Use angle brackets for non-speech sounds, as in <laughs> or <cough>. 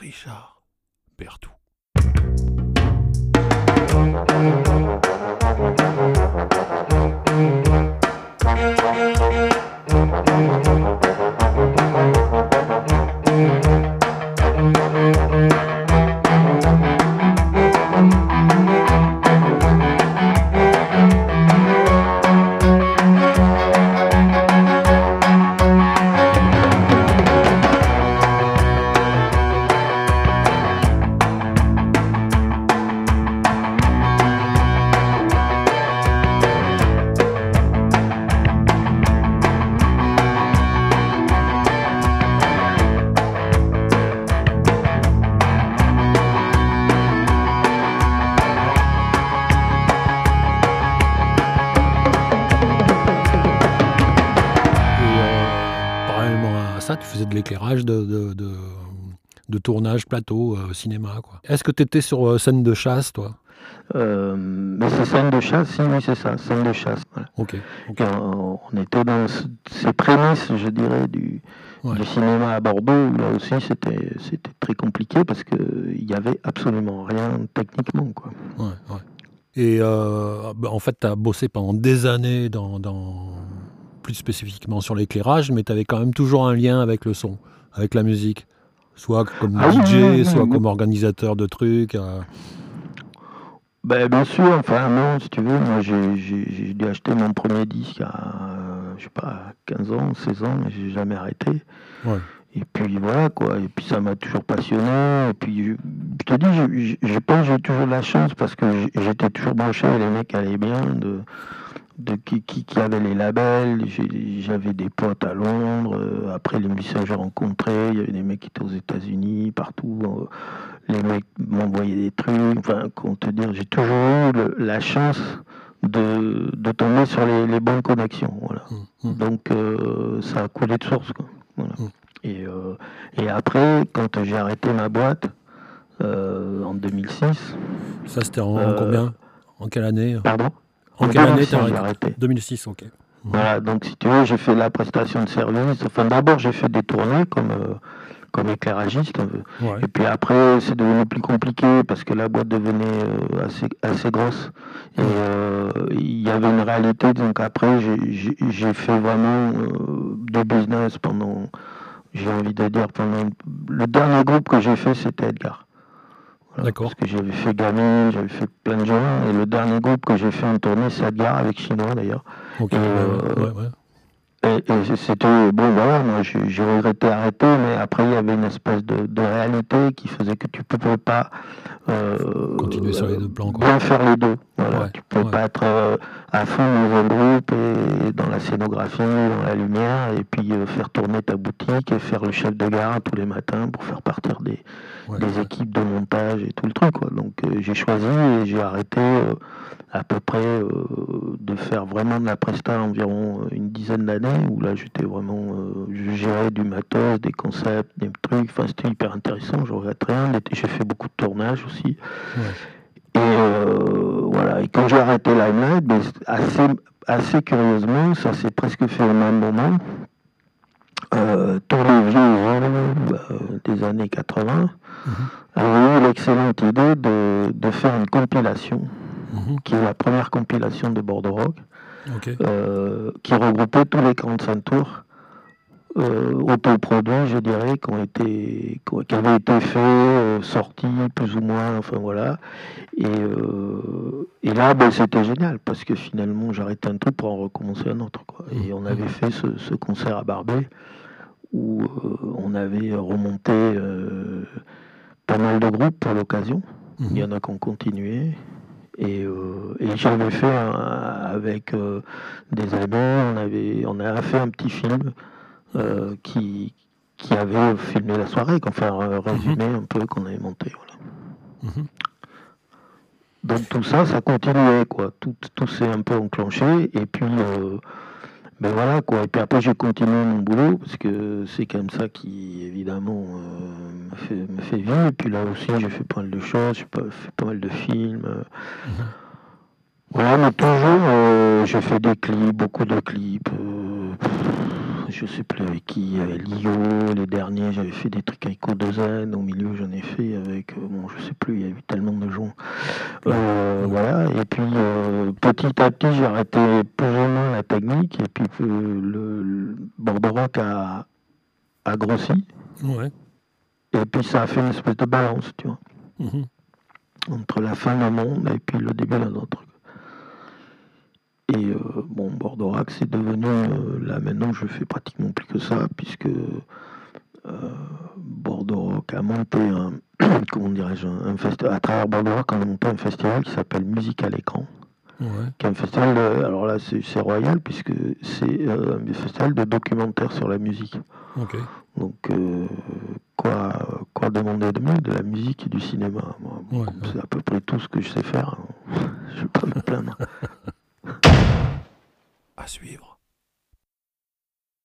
Richard Bertou. De l'éclairage, de, de, tournage, plateau, euh, cinéma. Est-ce que tu étais sur euh, scène de chasse, toi? Euh, mais c'est scène de chasse, si, oui, c'est ça, scène de chasse. Ok. On, était dans ces prémices, je dirais, du, cinéma à Bordeaux. Là aussi, c'était, très compliqué parce qu'il n'y avait absolument rien techniquement. Quoi. Et bah, en fait, tu as bossé pendant des années dans, dans plus spécifiquement sur l'éclairage, mais tu avais quand même toujours un lien avec le son, avec la musique. Soit comme ah DJ, soit comme organisateur de trucs. Euh. Ben, bien sûr, enfin non, si tu veux, moi j'ai dû acheter mon premier disque à, je sais pas, 15 ans, 16 ans, mais j'ai jamais arrêté. Et puis voilà quoi, et puis ça m'a toujours passionné. Et puis je, te dis, je, je pense que j'ai toujours la chance parce que j'étais toujours branché, les mecs allaient bien de de, qui, qui, avait les labels. J'avais des potes à Londres. Euh, après, les musiciens que j'ai rencontrés, il y avait des mecs qui étaient aux États-Unis, partout. Euh, les mecs m'envoyaient des trucs. Enfin, comment te dire, j'ai toujours eu la chance de, de, tomber sur les, bonnes connexions. Voilà. Mmh, mmh. Donc, euh, ça a coulé de source. Mmh. Et, et, après, quand j'ai arrêté ma boîte, en 2006. Ça, c'était en combien? En quelle année? Pardon? En quelle année t'as arrêté? 2006, ok. Voilà, donc si tu veux, j'ai fait la prestation de service. Enfin, d'abord, j'ai fait des tournées comme, euh, comme éclairagiste. Et puis après, c'est devenu plus compliqué parce que la boîte devenait euh, assez, assez grosse. Et euh, il y avait une réalité. Donc après, j'ai fait vraiment de business pendant, j'ai envie de dire, pendant. Le dernier groupe que j'ai fait, c'était Edgar. D'accord. Parce que j'avais fait Gamin, j'avais fait plein de gens. Et le dernier groupe que j'ai fait en tournée, c'est Adgar avec Chinois d'ailleurs. Ok, ouais, ouais. Et, c'était, bon voilà, moi j'ai regretté arrêter, mais après il y avait une espèce de, réalité qui faisait que tu ne pouvais pas euh, continuer sur les deux plans. Quoi. Bien faire les deux. Voilà. tu ne peux pas être euh, à fond dans un groupe et dans la scénographie, dans la lumière, et puis euh, faire tourner ta boutique et faire le chef de gare tous les matins pour faire partir des, des équipes de montage et tout le truc. Quoi. Donc j'ai choisi et j'ai arrêté à peu près euh, de faire vraiment de la presta environ euh, une dizaine d'années où là j'étais vraiment euh, je gérais du matos des concepts des trucs. Enfin c'était hyper intéressant je regrette rien. J'ai fait beaucoup de tournages aussi. Et voilà. Et quand j'ai arrêté Limelight ben, assez assez curieusement ça s'est presque fait au même moment euh, tous les vieux des années 80 mmh. avaient eu l'excellente idée de, de, faire une compilation Mhm. qui est la première compilation de Bordeaux Rock, euh, qui regroupait tous les 45 tours euh, autoproduits, je dirais, qui, ont été, qui avaient été faits, euh, sortis plus ou moins, enfin voilà. Et, euh, là, ben, c'était génial, parce que finalement, j'arrêtais un truc pour en recommencer un autre. Quoi. Et on avait fait ce, ce concert à Barbet, où on avait remonté pas mal de groupes pour l'occasion. Mhm. Il y en a qui ont continué. Et, euh, et j'avais fait avec euh, des amis, on avait, on a fait un petit film euh, qui, qui avait filmé la soirée, enfin résumé mhm. un peu qu'on avait monté. Voilà. Mhm. Donc tout ça, ça continuait, quoi. Tout, tout s'est un peu enclenché. Et puis, ben voilà quoi. Et puis après j'ai continué mon boulot parce que c'est même ça qui évidemment euh, me, fait, me, fait, vivre. Et puis là aussi j'ai fait pas mal de choses, j'ai fait pas mal de films. Mhm. Voilà, mais toujours euh, j'ai fait des clips, beaucoup de clips. Je sais plus avec qui, avec Lio, les derniers, j'avais fait des trucs avec Odezen, au milieu j'en ai fait avec, euh, bon je sais plus, il y a eu tellement de gens. Euh, voilà, et puis euh, petit à petit j'ai arrêté plus ou moins la technique, et puis le, le Bordeaux Rock a, a grossi. Ouais. Et puis ça a fait une espèce de balance, tu vois. Mhm. Entre la fin d'un monde et puis le début d'un autre. Rock, c'est devenu, euh, là maintenant je fais pratiquement plus que ça, puisque euh, Bordeaux Rock a monté un, <coughs> comment dirais-je, un festival, à travers Bordeaux Rock, on a monté un festival qui s'appelle Musique à l'écran. Ouais. Qui est un festival, de- alors là c'est royal, puisque c'est euh, un festival de documentaire sur la musique. Ok. Donc, euh, quoi, quoi demander de mieux De la musique et du cinéma? Ouais, ouais. C'est à peu près tout ce que je sais faire. <laughs> Je ne vais pas me plaindre. <laughs> Suivre.